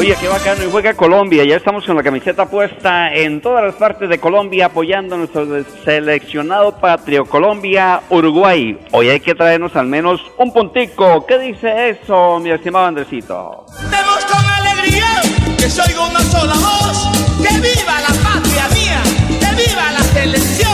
Oye, qué bacano, y juega Colombia, ya estamos con la camiseta puesta en todas las partes de Colombia apoyando a nuestro seleccionado patrio Colombia, Uruguay. Hoy hay que traernos al menos un puntico. ¿Qué dice eso, mi estimado Andresito? Vemos con alegría que soy una sola que viva la patria mía, que viva la selección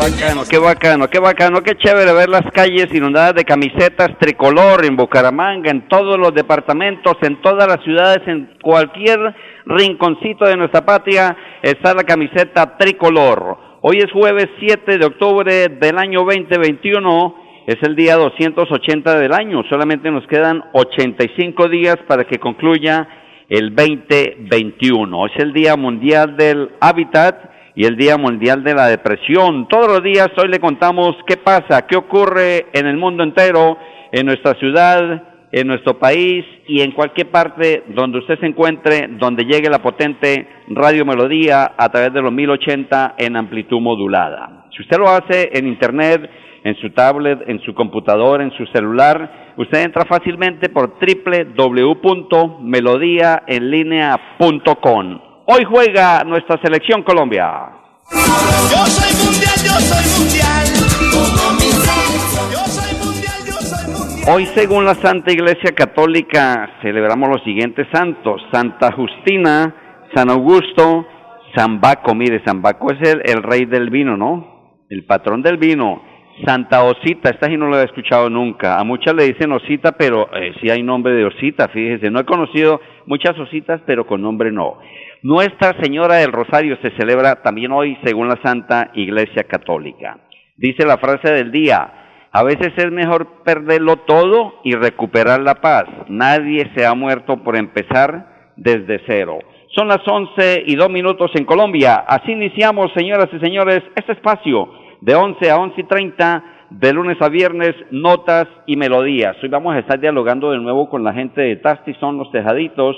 bacano, qué bacano, qué bacano, qué chévere ver las calles inundadas de camisetas tricolor en Bucaramanga, en todos los departamentos, en todas las ciudades, en cualquier rinconcito de nuestra patria está la camiseta tricolor. Hoy es jueves 7 de octubre del año 2021, es el día 280 del año, solamente nos quedan 85 días para que concluya el 2021. Es el Día Mundial del Hábitat y el Día Mundial de la Depresión. Todos los días hoy le contamos qué pasa, qué ocurre en el mundo entero, en nuestra ciudad, en nuestro país y en cualquier parte donde usted se encuentre, donde llegue la potente Radio Melodía a través de los 1080 en amplitud modulada. Si usted lo hace en Internet, en su tablet, en su computador, en su celular, usted entra fácilmente por www.melodiaenlinea.com Hoy juega nuestra selección Colombia. Yo soy mundial, yo soy mundial. Yo soy mundial, yo soy mundial. Hoy, según la Santa Iglesia Católica, celebramos los siguientes santos: Santa Justina, San Augusto, San Baco. Mire, San Baco es el, el rey del vino, ¿no? El patrón del vino. Santa Osita, esta sí no lo he escuchado nunca. A muchas le dicen Osita, pero eh, sí hay nombre de Osita, fíjese. No he conocido muchas Ositas, pero con nombre no. Nuestra Señora del Rosario se celebra también hoy según la Santa Iglesia Católica. Dice la frase del día, a veces es mejor perderlo todo y recuperar la paz. Nadie se ha muerto por empezar desde cero. Son las once y dos minutos en Colombia. Así iniciamos, señoras y señores, este espacio de once a once y treinta de lunes a viernes, notas y melodías. Hoy vamos a estar dialogando de nuevo con la gente de Tasti, son los tejaditos,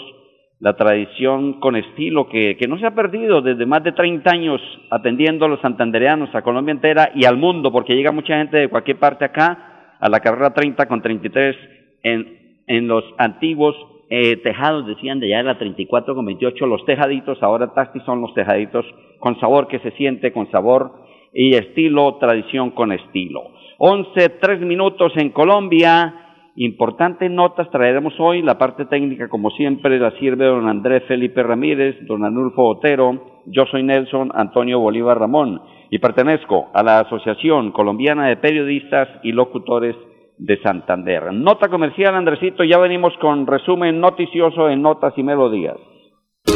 la tradición con estilo que, que no se ha perdido desde más de 30 años atendiendo a los santandereanos, a Colombia entera y al mundo, porque llega mucha gente de cualquier parte acá, a la carrera 30 con 33 en, en los antiguos eh, tejados, decían de allá de la 34 con 28, los tejaditos, ahora Tasti son los tejaditos con sabor que se siente, con sabor y estilo, tradición con estilo. 11, 3 minutos en Colombia, Importantes notas traeremos hoy. La parte técnica, como siempre, la sirve don Andrés Felipe Ramírez, don Anulfo Otero. Yo soy Nelson Antonio Bolívar Ramón y pertenezco a la Asociación Colombiana de Periodistas y Locutores de Santander. Nota comercial, Andresito, ya venimos con resumen noticioso en Notas y Melodías.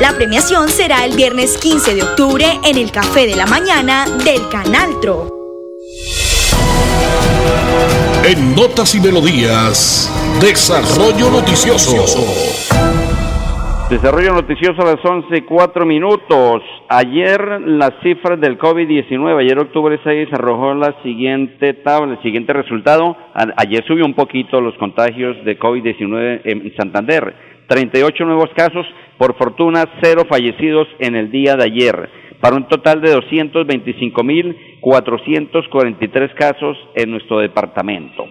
la premiación será el viernes 15 de octubre en el Café de la Mañana del Canal Tro. En Notas y Melodías, Desarrollo Noticioso. Desarrollo noticioso a las 11 4 minutos. Ayer las cifras del COVID-19, ayer octubre 6 arrojó la siguiente tabla, el siguiente resultado. Ayer subió un poquito los contagios de COVID-19 en Santander. 38 nuevos casos, por fortuna cero fallecidos en el día de ayer. para un total de 225.443 casos en nuestro departamento.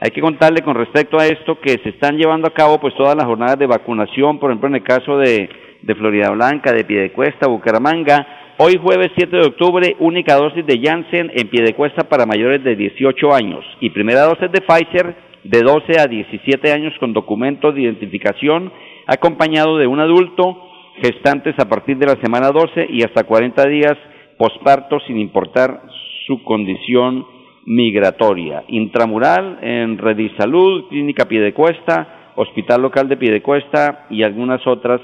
Hay que contarle con respecto a esto que se están llevando a cabo pues todas las jornadas de vacunación, por ejemplo en el caso de, de Florida Blanca, de Piedecuesta, Bucaramanga. Hoy jueves 7 de octubre, única dosis de Janssen en Piedecuesta para mayores de 18 años y primera dosis de Pfizer de 12 a 17 años con documento de identificación acompañado de un adulto, gestantes a partir de la semana 12 y hasta 40 días posparto sin importar su condición migratoria. Intramural en Redisalud, Clínica Piedecuesta, Hospital Local de Piedecuesta y algunas otras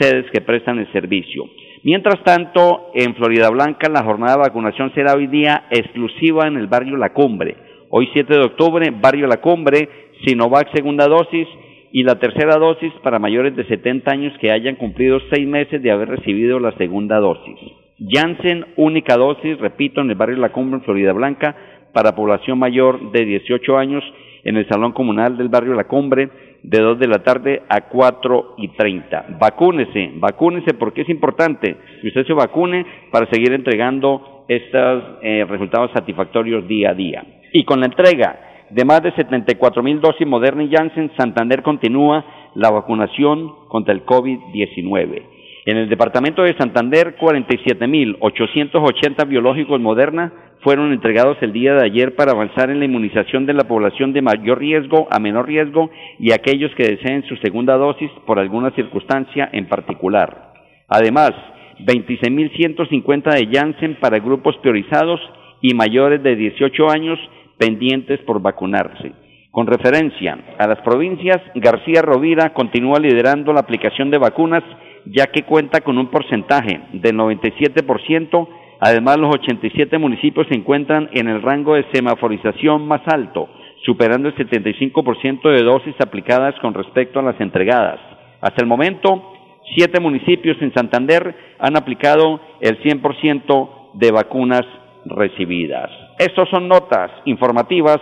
sedes que prestan el servicio. Mientras tanto, en Florida Blanca la jornada de vacunación será hoy día exclusiva en el barrio La Cumbre. Hoy 7 de octubre, barrio La Cumbre, Sinovac segunda dosis y la tercera dosis para mayores de 70 años que hayan cumplido seis meses de haber recibido la segunda dosis. Janssen, única dosis, repito, en el barrio La Cumbre, en Florida Blanca, para población mayor de 18 años en el Salón Comunal del Barrio La Cumbre de 2 de la tarde a 4 y 30. Vacúnese, vacúnese porque es importante que usted se vacune para seguir entregando estos eh, resultados satisfactorios día a día. Y con la entrega de más de 74 mil dosis Moderna y Janssen, Santander continúa la vacunación contra el COVID-19. En el departamento de Santander, 47.880 biológicos Moderna fueron entregados el día de ayer para avanzar en la inmunización de la población de mayor riesgo a menor riesgo y aquellos que deseen su segunda dosis por alguna circunstancia en particular. Además, 26.150 de Janssen para grupos priorizados y mayores de 18 años pendientes por vacunarse. Con referencia a las provincias, García Rovira continúa liderando la aplicación de vacunas ya que cuenta con un porcentaje del 97%, además los 87 municipios se encuentran en el rango de semaforización más alto, superando el 75% de dosis aplicadas con respecto a las entregadas. Hasta el momento, siete municipios en Santander han aplicado el 100% de vacunas recibidas. Estas son notas informativas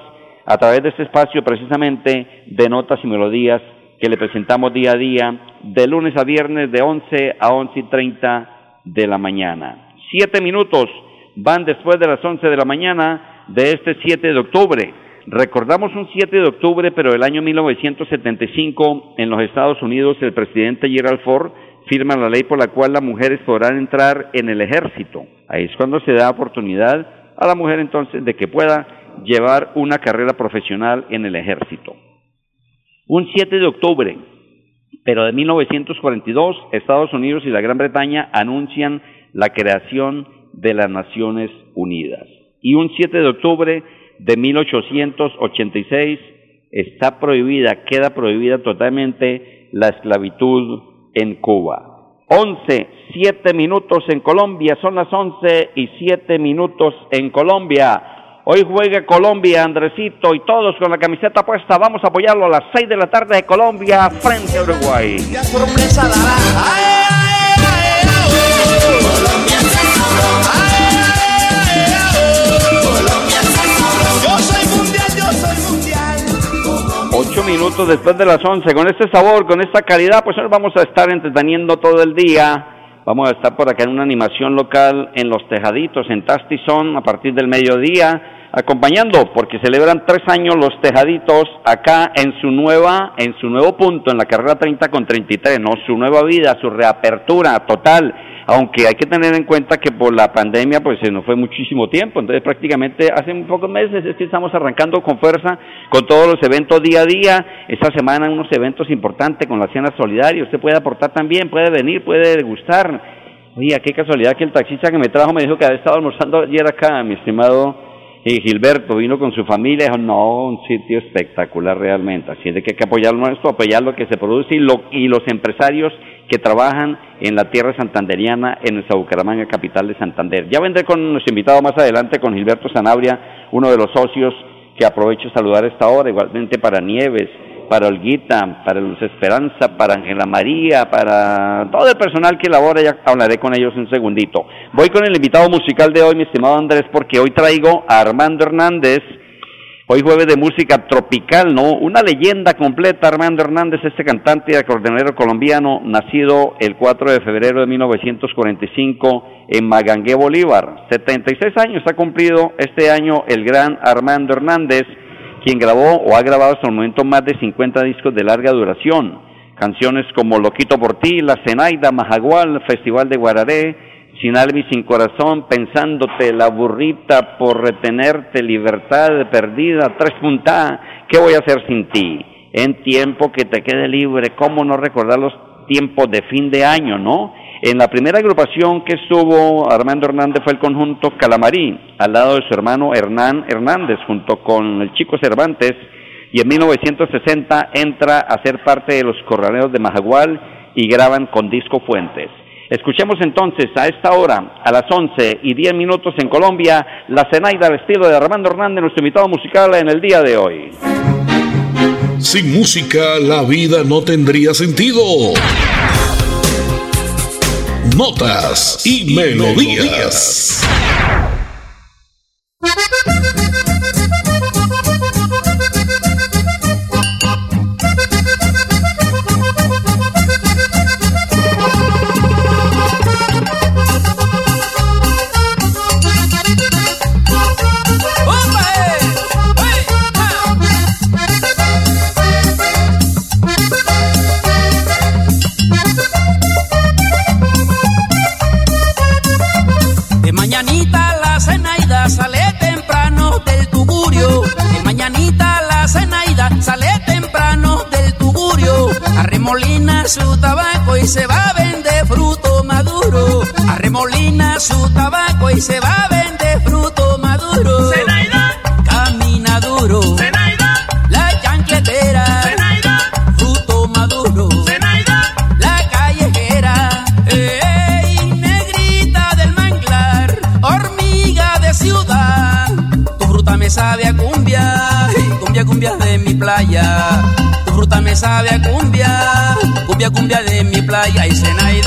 a través de este espacio precisamente de notas y melodías que le presentamos día a día, de lunes a viernes de 11 a 11 y 30 de la mañana. Siete minutos van después de las 11 de la mañana de este 7 de octubre. Recordamos un 7 de octubre, pero el año 1975 en los Estados Unidos el presidente Gerald Ford firma la ley por la cual las mujeres podrán entrar en el ejército. Ahí es cuando se da oportunidad a la mujer entonces de que pueda llevar una carrera profesional en el ejército. Un 7 de octubre, pero de 1942, Estados Unidos y la Gran Bretaña anuncian la creación de las Naciones Unidas. Y un 7 de octubre de 1886 está prohibida, queda prohibida totalmente la esclavitud en Cuba. 11, 7 minutos en Colombia, son las 11 y 7 minutos en Colombia. Hoy juega Colombia, Andresito y todos con la camiseta puesta. Vamos a apoyarlo a las 6 de la tarde de Colombia frente a Uruguay. Ocho minutos después de las 11, con este sabor, con esta calidad, pues hoy vamos a estar entreteniendo todo el día. Vamos a estar por acá en una animación local en Los Tejaditos, en Tastison, a partir del mediodía acompañando porque celebran tres años los Tejaditos acá en su nueva, en su nuevo punto, en la carrera 30 con 33, ¿no? Su nueva vida, su reapertura total, aunque hay que tener en cuenta que por la pandemia pues se nos fue muchísimo tiempo, entonces prácticamente hace un pocos meses es que estamos arrancando con fuerza con todos los eventos día a día, esta semana unos eventos importantes con la cena solidaria, usted puede aportar también, puede venir, puede degustar. Oye, qué casualidad que el taxista que me trajo me dijo que había estado almorzando ayer acá, mi estimado y Gilberto vino con su familia, dijo, no, un sitio espectacular realmente, así es de que hay que apoyar nuestro, apoyar lo que se produce y, lo, y los empresarios que trabajan en la tierra santanderiana, en nuestra Bucaramanga, capital de Santander. Ya vendré con nuestro invitado más adelante, con Gilberto Sanabria, uno de los socios que aprovecho saludar esta hora, igualmente para Nieves, para Olguita, para Luz Esperanza, para Ángela María, para todo el personal que labora, ya hablaré con ellos un segundito. Voy con el invitado musical de hoy, mi estimado Andrés, porque hoy traigo a Armando Hernández. Hoy jueves de música tropical, ¿no? Una leyenda completa, Armando Hernández, este cantante y acordeonero colombiano, nacido el 4 de febrero de 1945 en Magangué, Bolívar. 76 años ha cumplido este año el gran Armando Hernández, quien grabó o ha grabado hasta el momento más de 50 discos de larga duración. Canciones como Loquito por ti, La Cenaida, Majagual, Festival de Guararé, sin alma y sin corazón, pensándote la burrita por retenerte, libertad perdida, tres puntadas, ¿qué voy a hacer sin ti? En tiempo que te quede libre, ¿cómo no recordar los tiempos de fin de año, no? En la primera agrupación que estuvo Armando Hernández fue el conjunto Calamarí, al lado de su hermano Hernán Hernández, junto con el chico Cervantes, y en 1960 entra a ser parte de los corraleros de Majagual y graban con Disco Fuentes. Escuchemos entonces a esta hora, a las 11 y 10 minutos en Colombia, la Zenaida al estilo de Armando Hernández, nuestro invitado musical en el día de hoy. Sin música la vida no tendría sentido. Notas y, melodías. Y se va a vender fruto maduro. Arremolina su tabaco y se va a vender fruto maduro. Zenaida, camina duro. Zenaida, la chancletera. Zenaida, fruto maduro. Zenaida, la callejera. Ey, negrita del manglar, hormiga de ciudad. Tu fruta me sabe a cumbia, cumbia, cumbia de mi playa. Tu fruta me sabe a cumbia cumbia, cumbia de mi playa y. Baila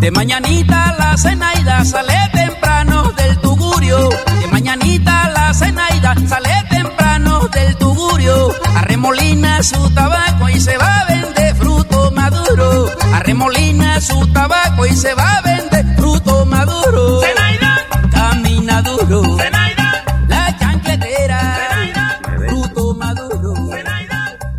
De mañanita la cenaida sale temprano del tugurio. De mañanita la cenaida sale temprano del tugurio. Arremolina su tabaco y se va a vender fruto maduro. Arremolina su tabaco y se va a vender fruto maduro. Zenaida. Camina duro. Zenaida.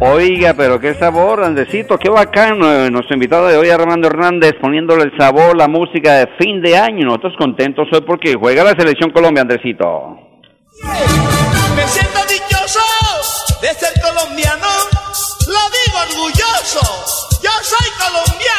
Oiga, pero qué sabor, Andesito, qué bacano. Eh, nuestro invitado de hoy, Armando Hernández, poniéndole el sabor, la música de fin de año. Nosotros contentos hoy porque juega la Selección Colombia, Andresito. Me siento dichoso de ser colombiano, lo digo orgulloso. Yo soy colombiano,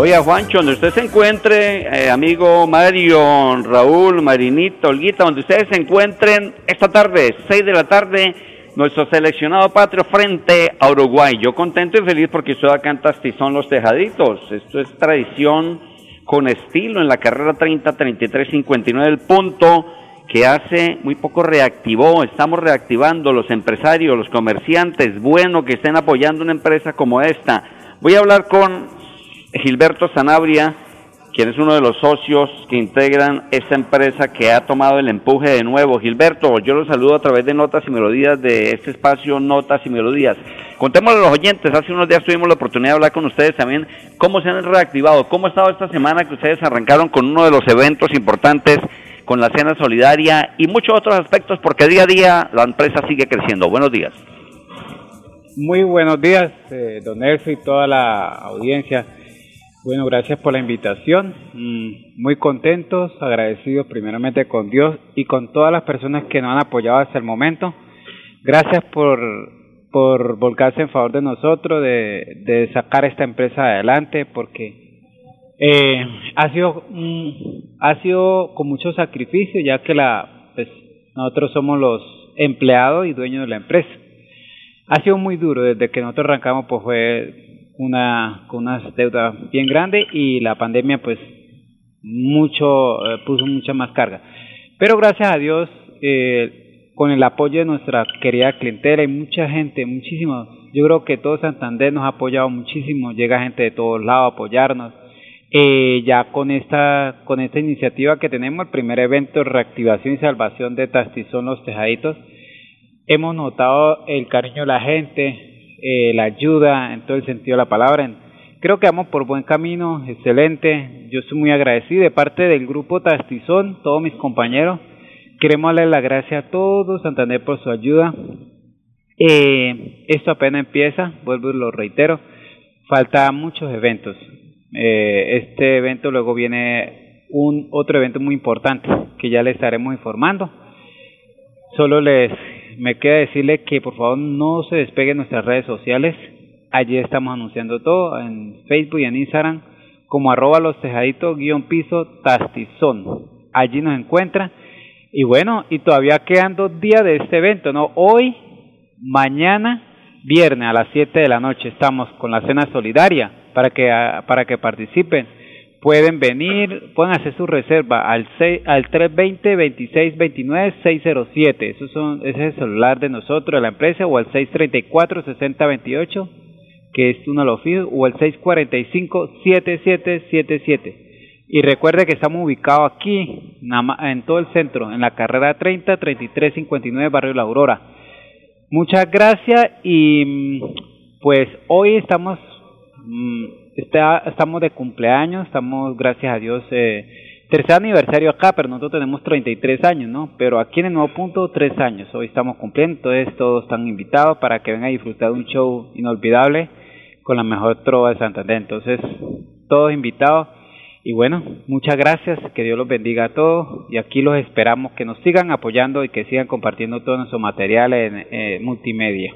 Oiga, Juancho, donde usted se encuentre, eh, amigo Mario, Raúl, Marinito, Olguita, donde ustedes se encuentren esta tarde, 6 de la tarde, nuestro seleccionado patrio frente a Uruguay. Yo contento y feliz porque estoy acá en Tastizón Los Tejaditos. Esto es tradición con estilo en la carrera 30, 33, 59 del punto que hace muy poco reactivó, estamos reactivando los empresarios, los comerciantes, bueno que estén apoyando una empresa como esta. Voy a hablar con Gilberto Sanabria, quien es uno de los socios que integran esta empresa que ha tomado el empuje de nuevo. Gilberto, yo los saludo a través de Notas y Melodías de este espacio Notas y Melodías. Contémosle a los oyentes, hace unos días tuvimos la oportunidad de hablar con ustedes también cómo se han reactivado, cómo ha estado esta semana que ustedes arrancaron con uno de los eventos importantes con la cena solidaria y muchos otros aspectos porque día a día la empresa sigue creciendo. Buenos días. Muy buenos días, eh, don Elso y toda la audiencia. Bueno, gracias por la invitación. Mm, muy contentos, agradecidos primeramente con Dios y con todas las personas que nos han apoyado hasta el momento. Gracias por, por volcarse en favor de nosotros, de, de sacar esta empresa adelante, porque eh, ha sido ha sido con mucho sacrificio, ya que la pues, nosotros somos los empleados y dueños de la empresa. Ha sido muy duro desde que nosotros arrancamos, pues fue una con una deuda bien grande y la pandemia pues mucho eh, puso mucha más carga. Pero gracias a Dios eh, con el apoyo de nuestra querida clientela y mucha gente muchísimo yo creo que todo Santander nos ha apoyado muchísimo llega gente de todos lados a apoyarnos. Eh, ya con esta con esta iniciativa que tenemos el primer evento reactivación y salvación de Tastizón los Tejaditos hemos notado el cariño de la gente eh, la ayuda en todo el sentido de la palabra. Creo que vamos por buen camino, excelente. Yo estoy muy agradecido de parte del grupo Tastizón, todos mis compañeros. Queremos darle la gracia a todos Santander por su ayuda. Eh, esto apenas empieza, vuelvo y lo reitero. Faltan muchos eventos. Eh, este evento luego viene un otro evento muy importante que ya les estaremos informando. Solo les me queda decirle que por favor no se despeguen nuestras redes sociales. Allí estamos anunciando todo en Facebook y en Instagram como arroba los tejaditos guion piso tastizón. Allí nos encuentra. Y bueno, y todavía quedan dos días de este evento, ¿no? Hoy, mañana, viernes a las 7 de la noche estamos con la cena solidaria para que, para que participen pueden venir, pueden hacer su reserva al, 6, al 320-2629-607. Esos son, ese es el celular de nosotros, de la empresa, o al 634-6028, que es uno de los fijos, o al 645-7777. Y recuerde que estamos ubicados aquí, en todo el centro, en la carrera 30, 3359, Barrio La Aurora. Muchas gracias y mm, pues hoy estamos... Mm, Está, estamos de cumpleaños, estamos, gracias a Dios, eh, tercer aniversario acá, pero nosotros tenemos 33 años, ¿no? Pero aquí en el Nuevo Punto, tres años. Hoy estamos cumpliendo, entonces todos están invitados para que vengan a disfrutar de un show inolvidable con la mejor trova de Santander. Entonces, todos invitados. Y bueno, muchas gracias, que Dios los bendiga a todos y aquí los esperamos que nos sigan apoyando y que sigan compartiendo todo nuestro material en eh, multimedia.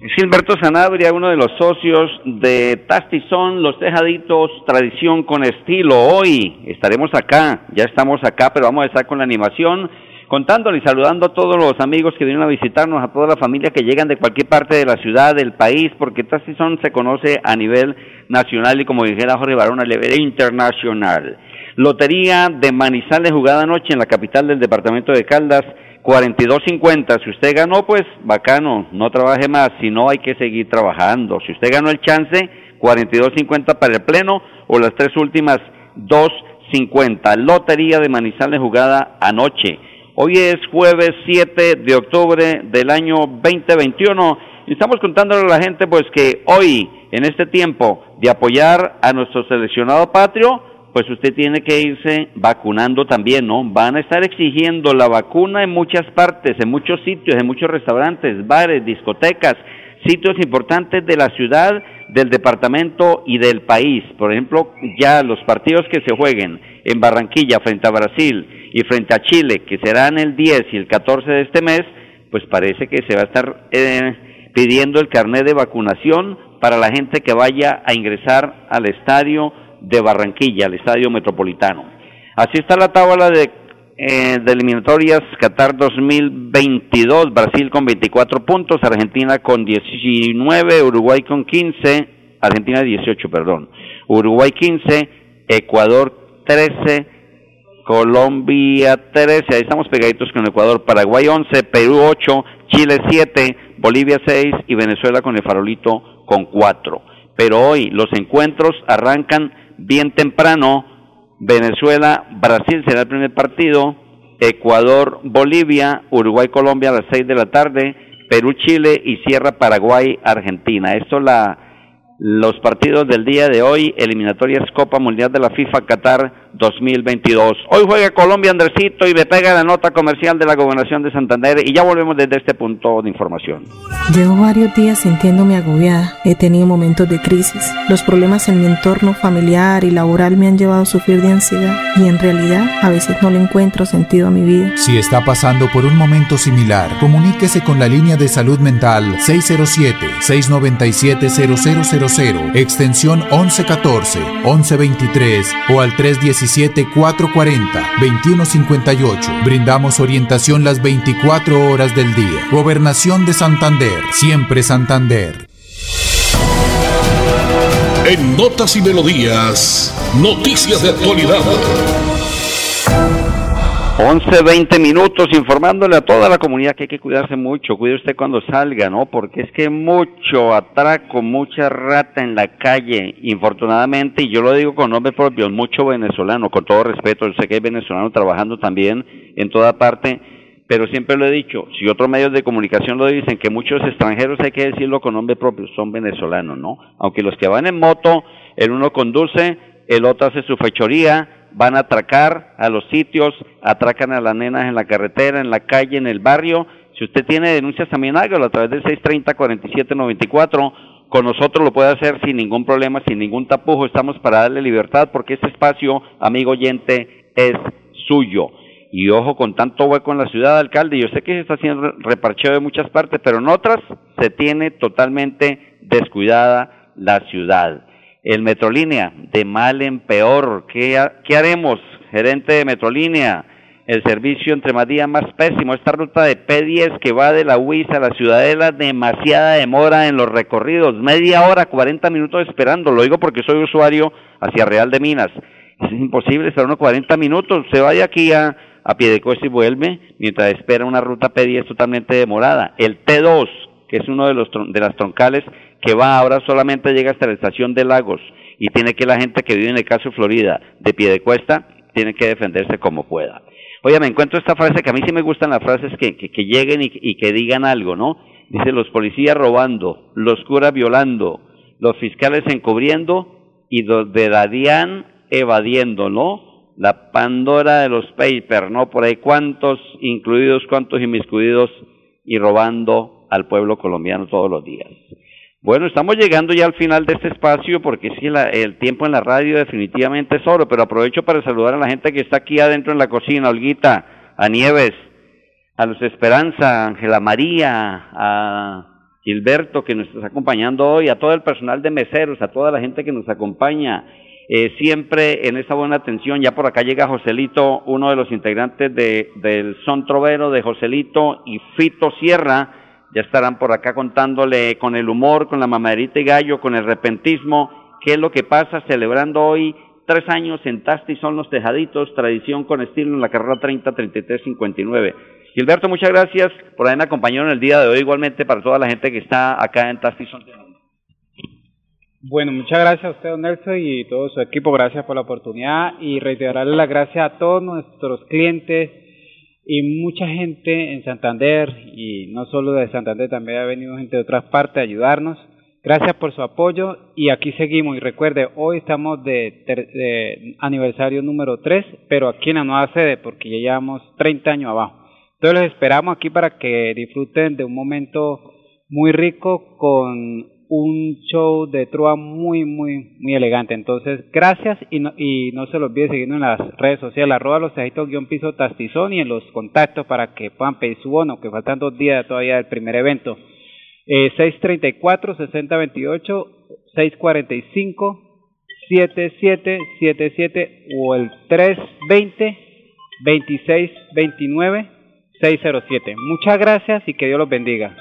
Gilberto Sanabria, uno de los socios de Tastizón, Los Tejaditos, Tradición con Estilo. Hoy estaremos acá, ya estamos acá, pero vamos a estar con la animación, contándole y saludando a todos los amigos que vienen a visitarnos, a toda la familia que llegan de cualquier parte de la ciudad, del país, porque Tastizón se conoce a nivel nacional y como dijera Jorge Barón, a nivel internacional. Lotería de Manizales jugada anoche en la capital del departamento de Caldas 42.50. Si usted ganó, pues bacano, no trabaje más. Si no, hay que seguir trabajando. Si usted ganó el chance, 42.50 para el pleno o las tres últimas 2.50. Lotería de Manizales jugada anoche. Hoy es jueves 7 de octubre del año 2021 y estamos contándole a la gente pues que hoy, en este tiempo de apoyar a nuestro seleccionado patrio, pues usted tiene que irse vacunando también, ¿no? Van a estar exigiendo la vacuna en muchas partes, en muchos sitios, en muchos restaurantes, bares, discotecas, sitios importantes de la ciudad, del departamento y del país. Por ejemplo, ya los partidos que se jueguen en Barranquilla frente a Brasil y frente a Chile, que serán el 10 y el 14 de este mes, pues parece que se va a estar eh, pidiendo el carnet de vacunación para la gente que vaya a ingresar al estadio de Barranquilla, al Estadio Metropolitano. Así está la tabla de, eh, de eliminatorias Qatar 2022, Brasil con 24 puntos, Argentina con 19, Uruguay con 15, Argentina 18, perdón, Uruguay 15, Ecuador 13, Colombia 13, ahí estamos pegaditos con Ecuador, Paraguay 11, Perú 8, Chile 7, Bolivia 6 y Venezuela con el farolito con 4. Pero hoy los encuentros arrancan bien temprano. Venezuela, Brasil será el primer partido, Ecuador, Bolivia, Uruguay, Colombia a las 6 de la tarde, Perú, Chile y cierra Paraguay, Argentina. Esto la los partidos del día de hoy, eliminatorias Copa Mundial de la FIFA Qatar 2022. Hoy juega Colombia Andresito y me pega la nota comercial de la Gobernación de Santander y ya volvemos desde este punto de información. Llevo varios días sintiéndome agobiada. He tenido momentos de crisis. Los problemas en mi entorno familiar y laboral me han llevado a sufrir de ansiedad y en realidad a veces no le encuentro sentido a mi vida. Si está pasando por un momento similar, comuníquese con la línea de salud mental 607-697-0000, extensión 1114, 1123 o al 317-440-2158. Brindamos orientación las 24 horas del día. Gobernación de Santander, siempre Santander. En Notas y Melodías, noticias de actualidad. 11, 20 minutos informándole a toda la comunidad que hay que cuidarse mucho. Cuide usted cuando salga, ¿no? Porque es que mucho atraco, mucha rata en la calle, infortunadamente, y yo lo digo con nombre propio, mucho venezolano, con todo respeto. Yo sé que hay venezolanos trabajando también en toda parte, pero siempre lo he dicho, si otros medios de comunicación lo dicen, que muchos extranjeros hay que decirlo con nombre propio, son venezolanos, ¿no? Aunque los que van en moto, el uno conduce, el otro hace su fechoría, van a atracar a los sitios, atracan a las nenas en la carretera, en la calle, en el barrio. Si usted tiene denuncias también hágalo a través del 630-4794. Con nosotros lo puede hacer sin ningún problema, sin ningún tapujo. Estamos para darle libertad porque este espacio, amigo oyente, es suyo. Y ojo con tanto hueco en la ciudad, alcalde. Yo sé que se está haciendo reparcheo de muchas partes, pero en otras se tiene totalmente descuidada la ciudad. El Metrolínea, de mal en peor. ¿Qué, haremos, gerente de Metrolínea? El servicio entre más días más pésimo. Esta ruta de P10 que va de la UIS a la Ciudadela, demasiada demora en los recorridos. Media hora, 40 minutos esperando. Lo digo porque soy usuario hacia Real de Minas. Es imposible esperar unos 40 minutos. Se vaya aquí a, a Piedecuesta y vuelve mientras espera una ruta P10 totalmente demorada. El T2, que es uno de, los, de las troncales que va ahora solamente llega hasta la estación de Lagos y tiene que la gente que vive en el caso de Florida, de pie de cuesta, tiene que defenderse como pueda. Oye, me encuentro esta frase que a mí sí me gustan las frases que, que, lleguen y, y, que digan algo, ¿no? Dice los policías robando, los curas violando, los fiscales encubriendo y los de la DIAN evadiendo, ¿no? La Pandora de los papers, ¿no? Por ahí cuántos incluidos, cuántos inmiscuidos y robando al pueblo colombiano todos los días. Bueno, estamos llegando ya al final de este espacio porque sí, la, el tiempo en la radio definitivamente es oro, pero aprovecho para saludar a la gente que está aquí adentro en la cocina, Olguita, a Nieves, a Luz Esperanza, a Ángela María, a Gilberto que nos está acompañando hoy, a todo el personal de meseros, a toda la gente que nos acompaña, eh, siempre en esa buena atención. Ya por acá llega Joselito, uno de los integrantes de, del Son Trovero de Joselito y Fito Sierra ya estarán por acá contándole con el humor, con la mamaderita y gallo, con el repentismo, qué es lo que pasa celebrando hoy tres años en Tasti son los tejaditos, tradición con estilo en la carrera 30 33 59. Gilberto, muchas gracias por haberme acompañado en el día de hoy, igualmente para toda la gente que está acá en Tasti son Bueno, muchas gracias a usted, don Nelson, y todo su equipo. Gracias por la oportunidad y reiterarle las gracias a todos nuestros clientes y mucha gente en Santander y no solo de Santander, también ha venido gente de otras partes a ayudarnos. Gracias por su apoyo y aquí seguimos. Y recuerde, hoy estamos de, de aniversario número 3, pero aquí en la nueva sede porque ya llevamos 30 años abajo. Entonces los esperamos aquí para que disfruten de un momento muy rico con un show de trova muy, muy, muy elegante. Entonces, gracias y no, y no se los olvide seguirnos en las redes sociales, arroba los tejitos guion piso tastizón y en los contactos para que puedan pedir su bono, que faltan dos días todavía del primer evento. Eh, 634-6028, 645-7777 o el 320-2629-607. Muchas gracias y que Dios los bendiga.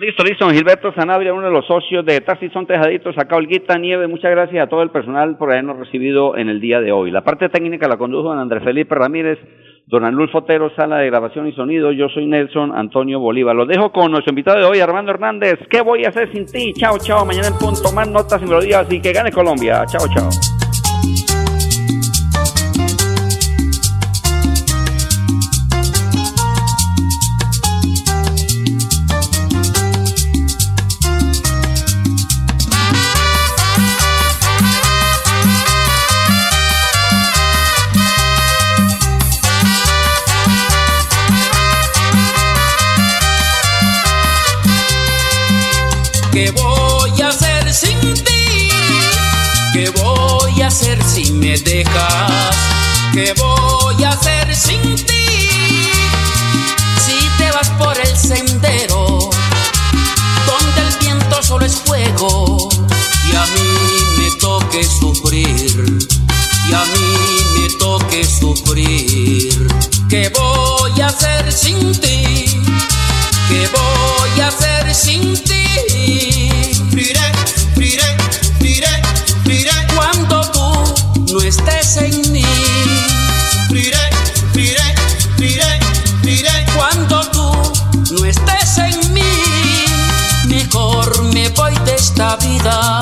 Listo, listo. Gilberto Sanabria, uno de los socios de Taxi Son Tejaditos, acá Olguita Nieve. Muchas gracias a todo el personal por habernos recibido en el día de hoy. La parte técnica la condujo don Andrés Felipe Ramírez, don Anulfo Fotero, sala de grabación y sonido. Yo soy Nelson Antonio Bolívar. Los dejo con nuestro invitado de hoy, Armando Hernández. ¿Qué voy a hacer sin ti? Chao, chao. Mañana en punto más notas y melodías y que gane Colombia. Chao, chao. ¿Qué voy a hacer sin ti? ¿Qué voy a hacer si me dejas? ¿Qué voy a hacer sin ti? Si te vas por el sendero, donde el viento solo es fuego, y a mí me toque sufrir, y a mí me toque sufrir. ¿Qué voy a hacer sin ti? ¿Qué voy a hacer sin ti? Vida